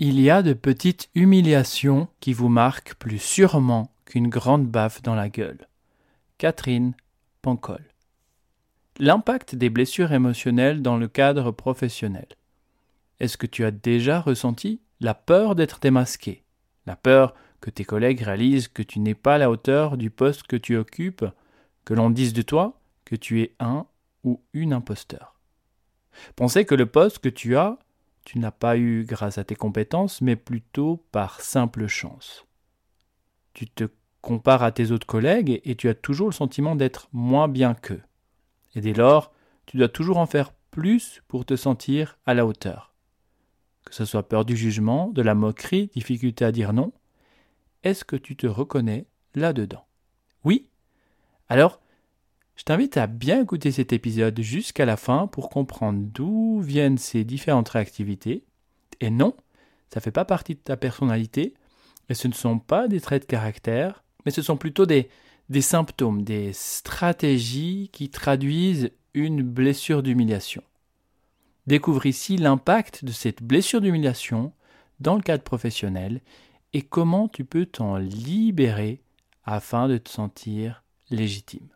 Il y a de petites humiliations qui vous marquent plus sûrement qu'une grande baffe dans la gueule. Catherine Pancol. L'impact des blessures émotionnelles dans le cadre professionnel. Est-ce que tu as déjà ressenti la peur d'être démasqué, la peur que tes collègues réalisent que tu n'es pas à la hauteur du poste que tu occupes, que l'on dise de toi que tu es un ou une imposteur. Pensez que le poste que tu as tu n'as pas eu grâce à tes compétences, mais plutôt par simple chance. Tu te compares à tes autres collègues et tu as toujours le sentiment d'être moins bien qu'eux. Et dès lors, tu dois toujours en faire plus pour te sentir à la hauteur. Que ce soit peur du jugement, de la moquerie, difficulté à dire non, est-ce que tu te reconnais là-dedans? Oui? Alors, je t'invite à bien écouter cet épisode jusqu'à la fin pour comprendre d'où viennent ces différentes réactivités. Et non, ça ne fait pas partie de ta personnalité, et ce ne sont pas des traits de caractère, mais ce sont plutôt des, des symptômes, des stratégies qui traduisent une blessure d'humiliation. Découvre ici l'impact de cette blessure d'humiliation dans le cadre professionnel et comment tu peux t'en libérer afin de te sentir légitime.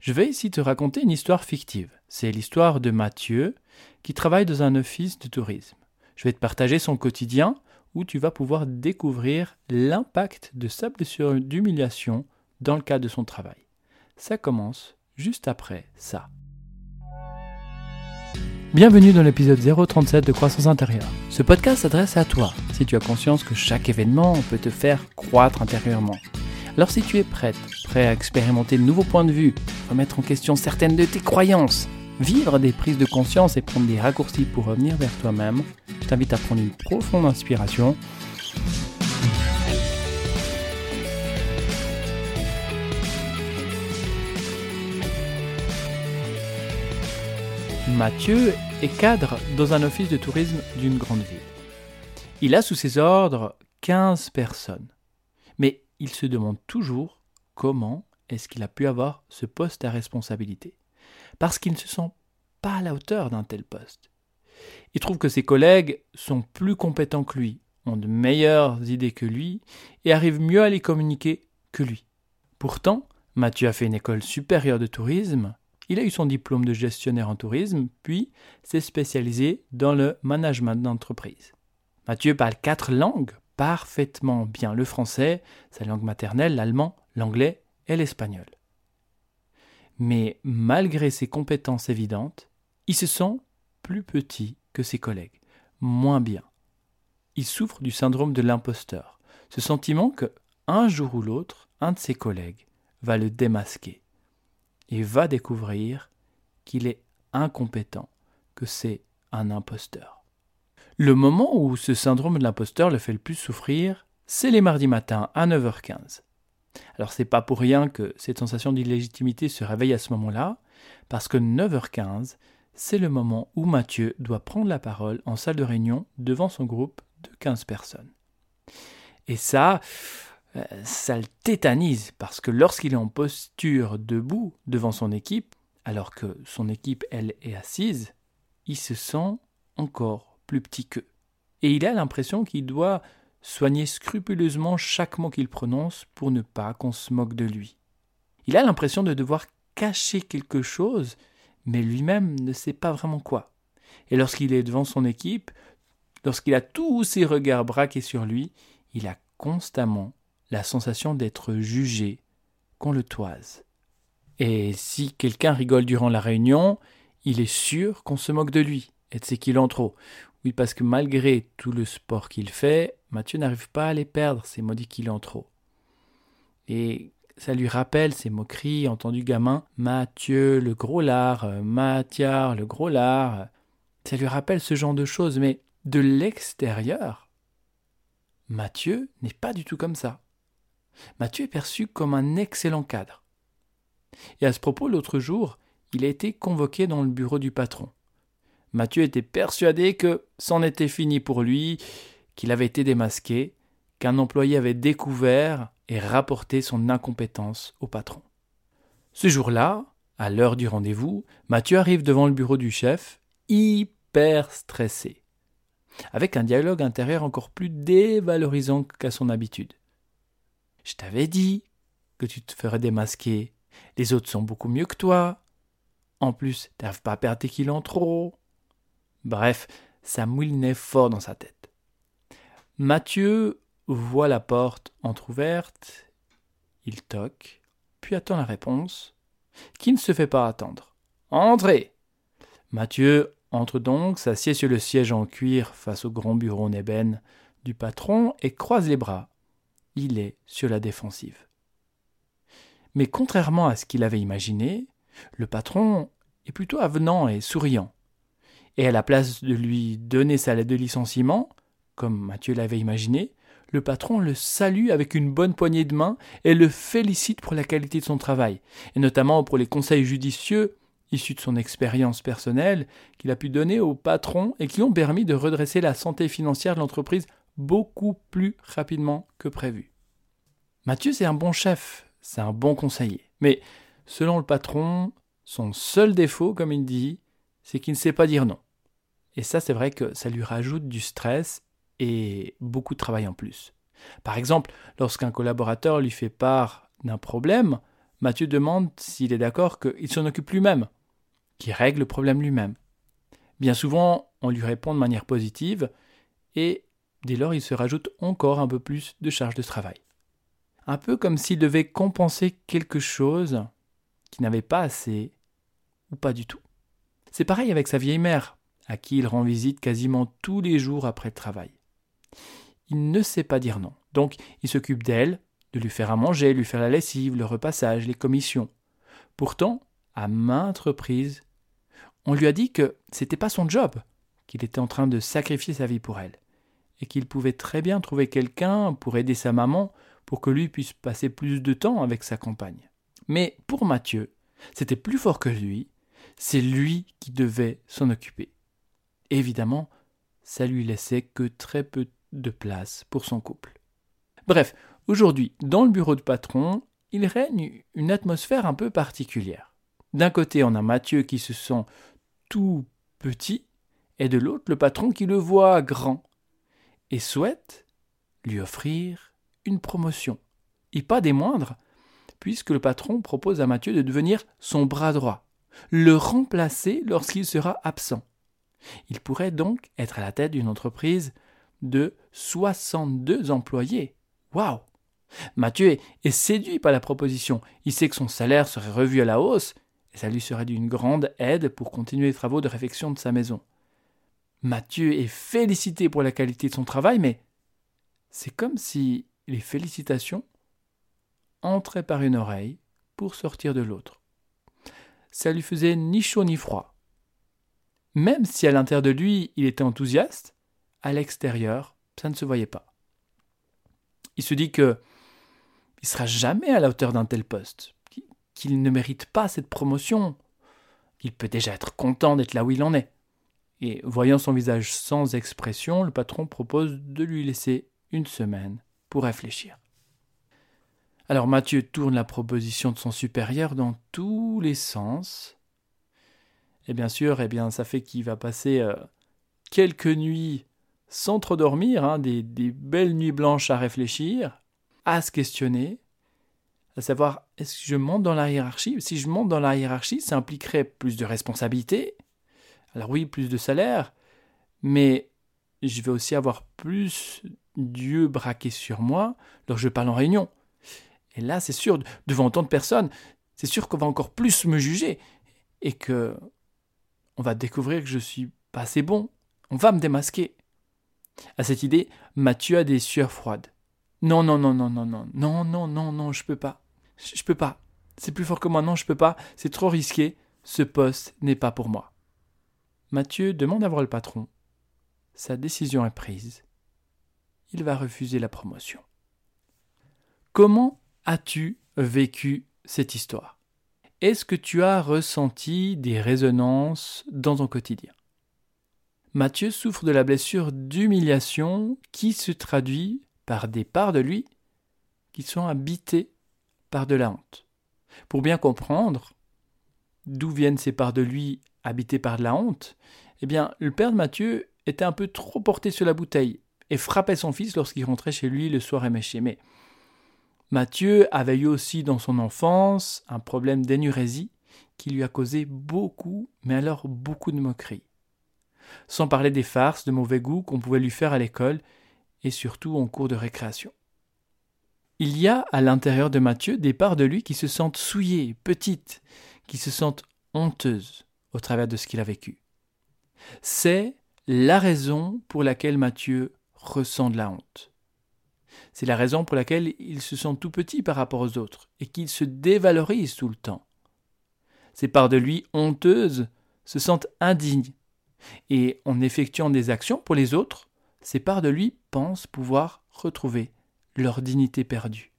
Je vais ici te raconter une histoire fictive. C'est l'histoire de Mathieu qui travaille dans un office de tourisme. Je vais te partager son quotidien où tu vas pouvoir découvrir l'impact de sa blessure d'humiliation dans le cadre de son travail. Ça commence juste après ça. Bienvenue dans l'épisode 037 de Croissance intérieure. Ce podcast s'adresse à toi si tu as conscience que chaque événement peut te faire croître intérieurement. Alors si tu es prête, prêt à expérimenter de nouveaux points de vue, remettre en question certaines de tes croyances, vivre des prises de conscience et prendre des raccourcis pour revenir vers toi-même, je t'invite à prendre une profonde inspiration. Mathieu est cadre dans un office de tourisme d'une grande ville. Il a sous ses ordres 15 personnes. Il se demande toujours comment est-ce qu'il a pu avoir ce poste à responsabilité. Parce qu'il ne se sent pas à la hauteur d'un tel poste. Il trouve que ses collègues sont plus compétents que lui, ont de meilleures idées que lui et arrivent mieux à les communiquer que lui. Pourtant, Mathieu a fait une école supérieure de tourisme, il a eu son diplôme de gestionnaire en tourisme, puis s'est spécialisé dans le management d'entreprise. Mathieu parle quatre langues, parfaitement bien le français, sa langue maternelle, l'allemand, l'anglais et l'espagnol. Mais malgré ses compétences évidentes, il se sent plus petit que ses collègues, moins bien. Il souffre du syndrome de l'imposteur, ce sentiment que, un jour ou l'autre, un de ses collègues va le démasquer et va découvrir qu'il est incompétent, que c'est un imposteur. Le moment où ce syndrome de l'imposteur le fait le plus souffrir, c'est les mardis matins à 9h15. Alors c'est pas pour rien que cette sensation d'illégitimité se réveille à ce moment-là, parce que 9h15, c'est le moment où Mathieu doit prendre la parole en salle de réunion devant son groupe de 15 personnes. Et ça, euh, ça le tétanise, parce que lorsqu'il est en posture debout devant son équipe, alors que son équipe, elle, est assise, il se sent encore plus petit qu'eux. Et il a l'impression qu'il doit soigner scrupuleusement chaque mot qu'il prononce pour ne pas qu'on se moque de lui. Il a l'impression de devoir cacher quelque chose, mais lui-même ne sait pas vraiment quoi. Et lorsqu'il est devant son équipe, lorsqu'il a tous ses regards braqués sur lui, il a constamment la sensation d'être jugé, qu'on le toise. Et si quelqu'un rigole durant la réunion, il est sûr qu'on se moque de lui et de ses kilos en oui, parce que malgré tout le sport qu'il fait, Mathieu n'arrive pas à les perdre, ces maudits qu'il en trop. Et ça lui rappelle ces moqueries entendues gamin Mathieu le gros lard, Mathiard le gros lard. Ça lui rappelle ce genre de choses, mais de l'extérieur, Mathieu n'est pas du tout comme ça. Mathieu est perçu comme un excellent cadre. Et à ce propos, l'autre jour, il a été convoqué dans le bureau du patron. Mathieu était persuadé que c'en était fini pour lui, qu'il avait été démasqué, qu'un employé avait découvert et rapporté son incompétence au patron. Ce jour-là, à l'heure du rendez-vous, Mathieu arrive devant le bureau du chef, hyper stressé. avec un dialogue intérieur encore plus dévalorisant qu'à son habitude. Je t'avais dit que tu te ferais démasquer. Les autres sont beaucoup mieux que toi. En plus, t'arrives pas perdre tes kilos en trop. Bref, ça moulinait fort dans sa tête. Mathieu voit la porte entr'ouverte. Il toque, puis attend la réponse, qui ne se fait pas attendre. Entrez Mathieu entre donc, s'assied sur le siège en cuir face au grand bureau en ébène du patron et croise les bras. Il est sur la défensive. Mais contrairement à ce qu'il avait imaginé, le patron est plutôt avenant et souriant. Et à la place de lui donner sa lettre de licenciement, comme Mathieu l'avait imaginé, le patron le salue avec une bonne poignée de main et le félicite pour la qualité de son travail, et notamment pour les conseils judicieux issus de son expérience personnelle qu'il a pu donner au patron et qui ont permis de redresser la santé financière de l'entreprise beaucoup plus rapidement que prévu. Mathieu, c'est un bon chef, c'est un bon conseiller. Mais selon le patron, son seul défaut, comme il dit, c'est qu'il ne sait pas dire non. Et ça, c'est vrai que ça lui rajoute du stress et beaucoup de travail en plus. Par exemple, lorsqu'un collaborateur lui fait part d'un problème, Mathieu demande s'il est d'accord qu'il s'en occupe lui-même qui règle le problème lui-même. Bien souvent, on lui répond de manière positive, et dès lors il se rajoute encore un peu plus de charge de travail. Un peu comme s'il devait compenser quelque chose qui n'avait pas assez, ou pas du tout. C'est pareil avec sa vieille mère, à qui il rend visite quasiment tous les jours après le travail. Il ne sait pas dire non, donc il s'occupe d'elle, de lui faire à manger, lui faire la lessive, le repassage, les commissions. Pourtant, à maintes reprises, on lui a dit que c'était pas son job, qu'il était en train de sacrifier sa vie pour elle, et qu'il pouvait très bien trouver quelqu'un pour aider sa maman pour que lui puisse passer plus de temps avec sa compagne. Mais pour Mathieu, c'était plus fort que lui, c'est lui qui devait s'en occuper. Évidemment, ça lui laissait que très peu de place pour son couple. Bref, aujourd'hui, dans le bureau de patron, il règne une atmosphère un peu particulière. D'un côté, on a Mathieu qui se sent tout petit, et de l'autre le patron qui le voit grand, et souhaite lui offrir une promotion. Et pas des moindres, puisque le patron propose à Mathieu de devenir son bras droit, le remplacer lorsqu'il sera absent. Il pourrait donc être à la tête d'une entreprise de 62 employés. Waouh Mathieu est, séduit par la proposition. Il sait que son salaire serait revu à la hausse et ça lui serait d'une grande aide pour continuer les travaux de réfection de sa maison. Mathieu est félicité pour la qualité de son travail, mais c'est comme si les félicitations entraient par une oreille pour sortir de l'autre. Ça lui faisait ni chaud ni froid. Même si à l'intérieur de lui il était enthousiaste, à l'extérieur, ça ne se voyait pas. Il se dit que il sera jamais à la hauteur d'un tel poste qu'il ne mérite pas cette promotion. Il peut déjà être content d'être là où il en est. Et voyant son visage sans expression, le patron propose de lui laisser une semaine pour réfléchir. Alors Mathieu tourne la proposition de son supérieur dans tous les sens. Et bien sûr, eh bien, ça fait qu'il va passer euh, quelques nuits sans trop dormir, hein, des belles nuits blanches à réfléchir, à se questionner, à savoir est-ce que je monte dans la hiérarchie? Si je monte dans la hiérarchie, ça impliquerait plus de responsabilités. Alors oui, plus de salaire, mais je vais aussi avoir plus d'yeux braqués sur moi lorsque je parle en réunion. Et là, c'est sûr, devant tant de personnes, c'est sûr qu'on va encore plus me juger et que on va découvrir que je suis pas assez bon. On va me démasquer. À cette idée, Mathieu a des sueurs froides. Non, non, non, non, non, non, non, non, non, non, je peux pas. Je peux pas. C'est plus fort que moi. Non, je peux pas. C'est trop risqué. Ce poste n'est pas pour moi. Mathieu demande à voir le patron. Sa décision est prise. Il va refuser la promotion. Comment as-tu vécu cette histoire? Est-ce que tu as ressenti des résonances dans ton quotidien? Mathieu souffre de la blessure d'humiliation qui se traduit par des parts de lui qui sont habitées par de la honte. Pour bien comprendre d'où viennent ces parts de lui habitées par de la honte, eh bien, le père de Matthieu était un peu trop porté sur la bouteille et frappait son fils lorsqu'il rentrait chez lui le soir éméché. Mais Matthieu avait eu aussi dans son enfance un problème d'énurésie qui lui a causé beaucoup, mais alors beaucoup de moqueries. Sans parler des farces de mauvais goût qu'on pouvait lui faire à l'école et surtout en cours de récréation. Il y a à l'intérieur de Matthieu des parts de lui qui se sentent souillées, petites, qui se sentent honteuses au travers de ce qu'il a vécu. C'est la raison pour laquelle Matthieu ressent de la honte. C'est la raison pour laquelle il se sent tout petit par rapport aux autres et qu'il se dévalorise tout le temps. Ces parts de lui honteuses se sentent indignes et en effectuant des actions pour les autres, ces parts de lui pensent pouvoir retrouver leur dignité perdue.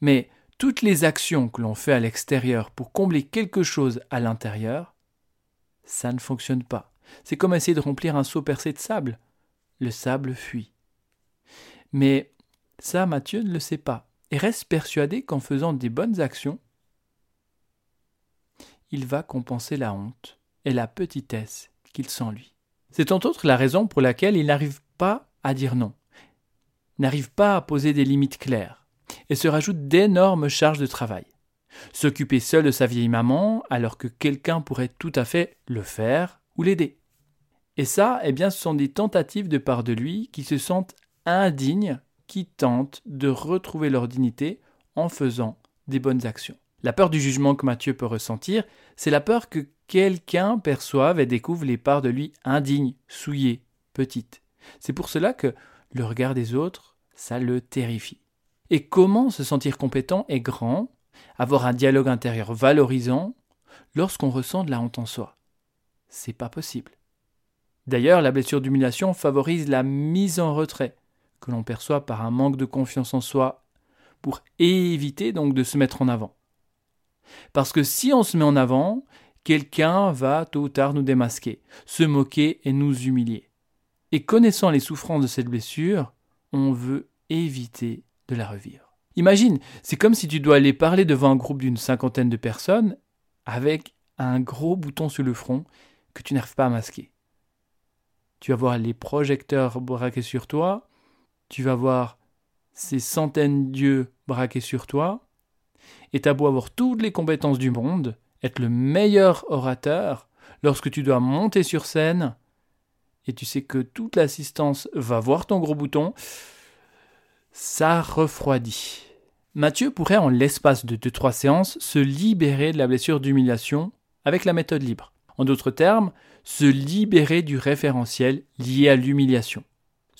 Mais toutes les actions que l'on fait à l'extérieur pour combler quelque chose à l'intérieur, ça ne fonctionne pas. C'est comme essayer de remplir un seau percé de sable. Le sable fuit. Mais ça, Mathieu ne le sait pas et reste persuadé qu'en faisant des bonnes actions, il va compenser la honte et la petitesse qu'il sent lui. C'est entre autres la raison pour laquelle il n'arrive pas à dire non, n'arrive pas à poser des limites claires, et se rajoute d'énormes charges de travail. S'occuper seul de sa vieille maman alors que quelqu'un pourrait tout à fait le faire ou l'aider. Et ça, eh bien, ce sont des tentatives de part de lui qui se sentent indignes, qui tentent de retrouver leur dignité en faisant des bonnes actions. La peur du jugement que Mathieu peut ressentir, c'est la peur que quelqu'un perçoive et découvre les parts de lui indignes, souillées, petites. C'est pour cela que le regard des autres, ça le terrifie. Et comment se sentir compétent et grand, avoir un dialogue intérieur valorisant, lorsqu'on ressent de la honte en soi? C'est pas possible. D'ailleurs, la blessure d'humiliation favorise la mise en retrait, que l'on perçoit par un manque de confiance en soi, pour éviter donc de se mettre en avant. Parce que si on se met en avant, quelqu'un va tôt ou tard nous démasquer, se moquer et nous humilier. Et connaissant les souffrances de cette blessure, on veut éviter de la revivre. Imagine, c'est comme si tu dois aller parler devant un groupe d'une cinquantaine de personnes avec un gros bouton sur le front que tu n'arrives pas à masquer. Tu vas voir les projecteurs braqués sur toi, tu vas voir ces centaines d'yeux braqués sur toi, et t'as beau avoir toutes les compétences du monde, être le meilleur orateur, lorsque tu dois monter sur scène, et tu sais que toute l'assistance va voir ton gros bouton, ça refroidit. Mathieu pourrait en l'espace de 2-3 séances se libérer de la blessure d'humiliation avec la méthode libre. En d'autres termes, se libérer du référentiel lié à l'humiliation.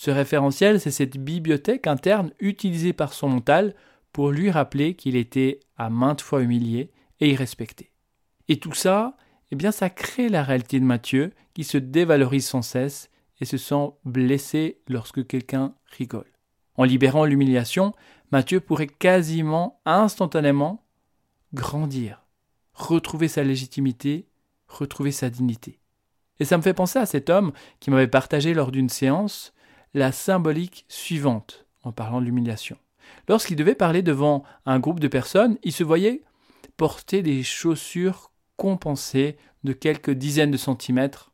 Ce référentiel, c'est cette bibliothèque interne utilisée par son mental pour lui rappeler qu'il était à maintes fois humilié et irrespecté. Et tout ça, eh bien, ça crée la réalité de Mathieu qui se dévalorise sans cesse et se sent blessé lorsque quelqu'un rigole. En libérant l'humiliation, Mathieu pourrait quasiment instantanément grandir, retrouver sa légitimité, retrouver sa dignité. Et ça me fait penser à cet homme qui m'avait partagé lors d'une séance la symbolique suivante en parlant de l'humiliation. Lorsqu'il devait parler devant un groupe de personnes, il se voyait porter des chaussures compensées de quelques dizaines de centimètres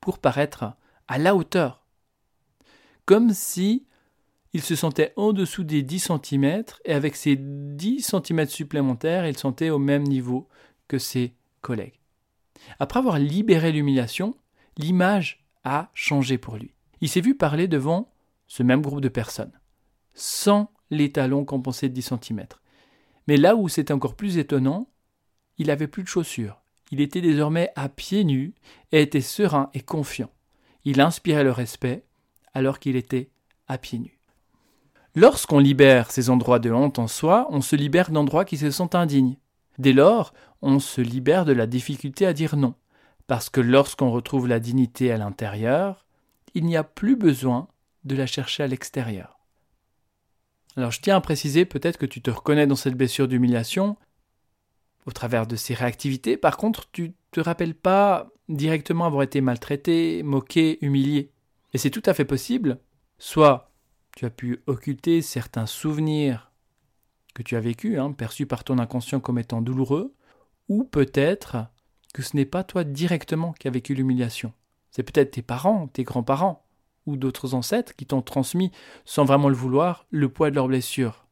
pour paraître à la hauteur. Comme si il se sentait en dessous des 10 cm et avec ces 10 cm supplémentaires, il sentait au même niveau que ses collègues. Après avoir libéré l'humiliation, l'image a changé pour lui. Il s'est vu parler devant ce même groupe de personnes, sans les talons compensés de 10 cm. Mais là où c'était encore plus étonnant, il n'avait plus de chaussures. Il était désormais à pieds nus et était serein et confiant. Il inspirait le respect alors qu'il était à pieds nus. Lorsqu'on libère ces endroits de honte en soi, on se libère d'endroits qui se sentent indignes. Dès lors, on se libère de la difficulté à dire non, parce que lorsqu'on retrouve la dignité à l'intérieur, il n'y a plus besoin de la chercher à l'extérieur. Alors je tiens à préciser peut-être que tu te reconnais dans cette blessure d'humiliation au travers de ces réactivités. Par contre, tu ne te rappelles pas directement avoir été maltraité, moqué, humilié. Et c'est tout à fait possible. Soit tu as pu occulter certains souvenirs que tu as vécus, hein, perçus par ton inconscient comme étant douloureux, ou peut-être que ce n'est pas toi directement qui as vécu l'humiliation, C'est peut-être tes parents, tes grands-parents ou d'autres ancêtres qui t'ont transmis, sans vraiment le vouloir, le poids de leurs blessures.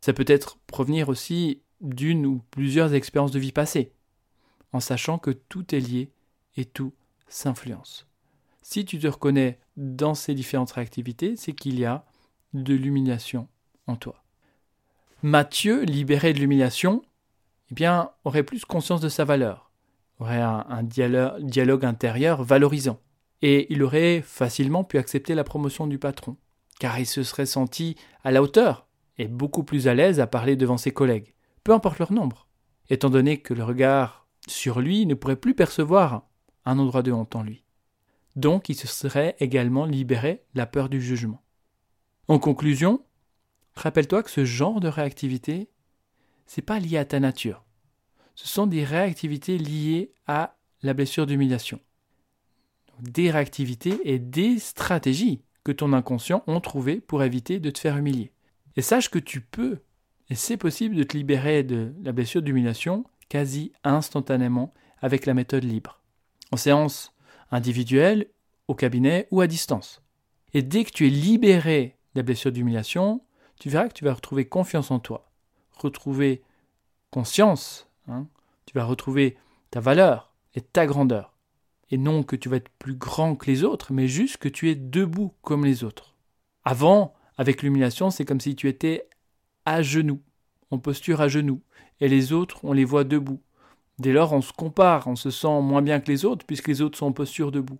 Ça peut être provenir aussi d'une ou plusieurs expériences de vie passées, en sachant que tout est lié et tout s'influence. Si tu te reconnais dans ces différentes réactivités, c'est qu'il y a de l'humiliation en toi. Matthieu, libéré de l'humiliation, eh bien, aurait plus conscience de sa valeur, aurait un, dialogue intérieur valorisant, et il aurait facilement pu accepter la promotion du patron, car il se serait senti à la hauteur et beaucoup plus à l'aise à parler devant ses collègues, peu importe leur nombre, étant donné que le regard sur lui ne pourrait plus percevoir un endroit de honte en lui. Donc il se serait également libéré la peur du jugement. En conclusion, rappelle-toi que ce genre de réactivité, c'est pas lié à ta nature. Ce sont des réactivités liées à la blessure d'humiliation. Des réactivités et des stratégies que ton inconscient ont trouvées pour éviter de te faire humilier. Et sache que tu peux, et c'est possible de te libérer de la blessure d'humiliation quasi instantanément avec la méthode libre. En séance individuelle, au cabinet ou à distance. Et dès que tu es libéré de la blessure d'humiliation, tu verras que tu vas retrouver confiance en toi, retrouver conscience, hein. tu vas retrouver ta valeur et ta grandeur. Et non que tu vas être plus grand que les autres, mais juste que tu es debout comme les autres. Avant, avec l'humiliation, c'est comme si tu étais à genoux, en posture à genoux, et les autres, on les voit debout. Dès lors, on se compare, on se sent moins bien que les autres, puisque les autres sont en posture debout.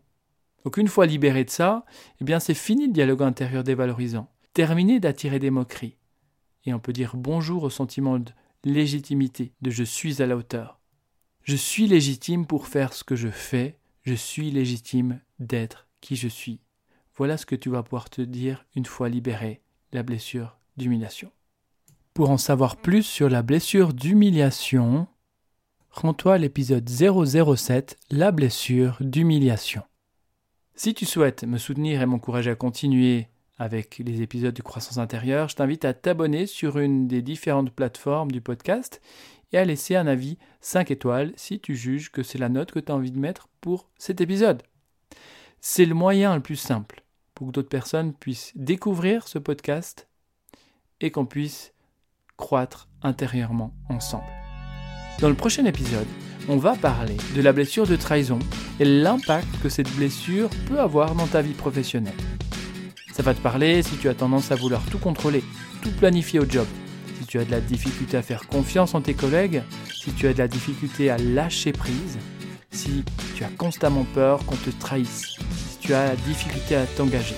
Donc une fois libéré de ça, eh bien c'est fini le dialogue intérieur dévalorisant. Terminé d'attirer des moqueries. Et on peut dire bonjour au sentiment de légitimité, de je suis à la hauteur. Je suis légitime pour faire ce que je fais, je suis légitime d'être qui je suis. Voilà ce que tu vas pouvoir te dire une fois libéré la blessure d'humiliation. Pour en savoir plus sur la blessure d'humiliation, rends-toi à l'épisode 007, la blessure d'humiliation. Si tu souhaites me soutenir et m'encourager à continuer avec les épisodes de croissance intérieure, je t'invite à t'abonner sur une des différentes plateformes du podcast et à laisser un avis 5 étoiles si tu juges que c'est la note que tu as envie de mettre pour cet épisode. C'est le moyen le plus simple pour que d'autres personnes puissent découvrir ce podcast et qu'on puisse croître intérieurement ensemble. Dans le prochain épisode, on va parler de la blessure de trahison et l'impact que cette blessure peut avoir dans ta vie professionnelle. Ça va te parler si tu as tendance à vouloir tout contrôler, tout planifier au job, si tu as de la difficulté à faire confiance en tes collègues, si tu as de la difficulté à lâcher prise, si tu as constamment peur qu'on te trahisse, si tu as la difficulté à t'engager.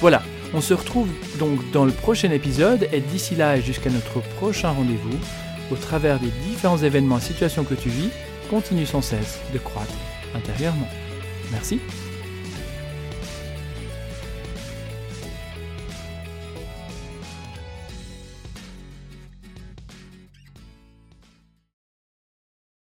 Voilà, on se retrouve donc dans le prochain épisode et d'ici là et jusqu'à notre prochain rendez-vous, au travers des différents événements et situations que tu vis, continue sans cesse de croître intérieurement. Merci.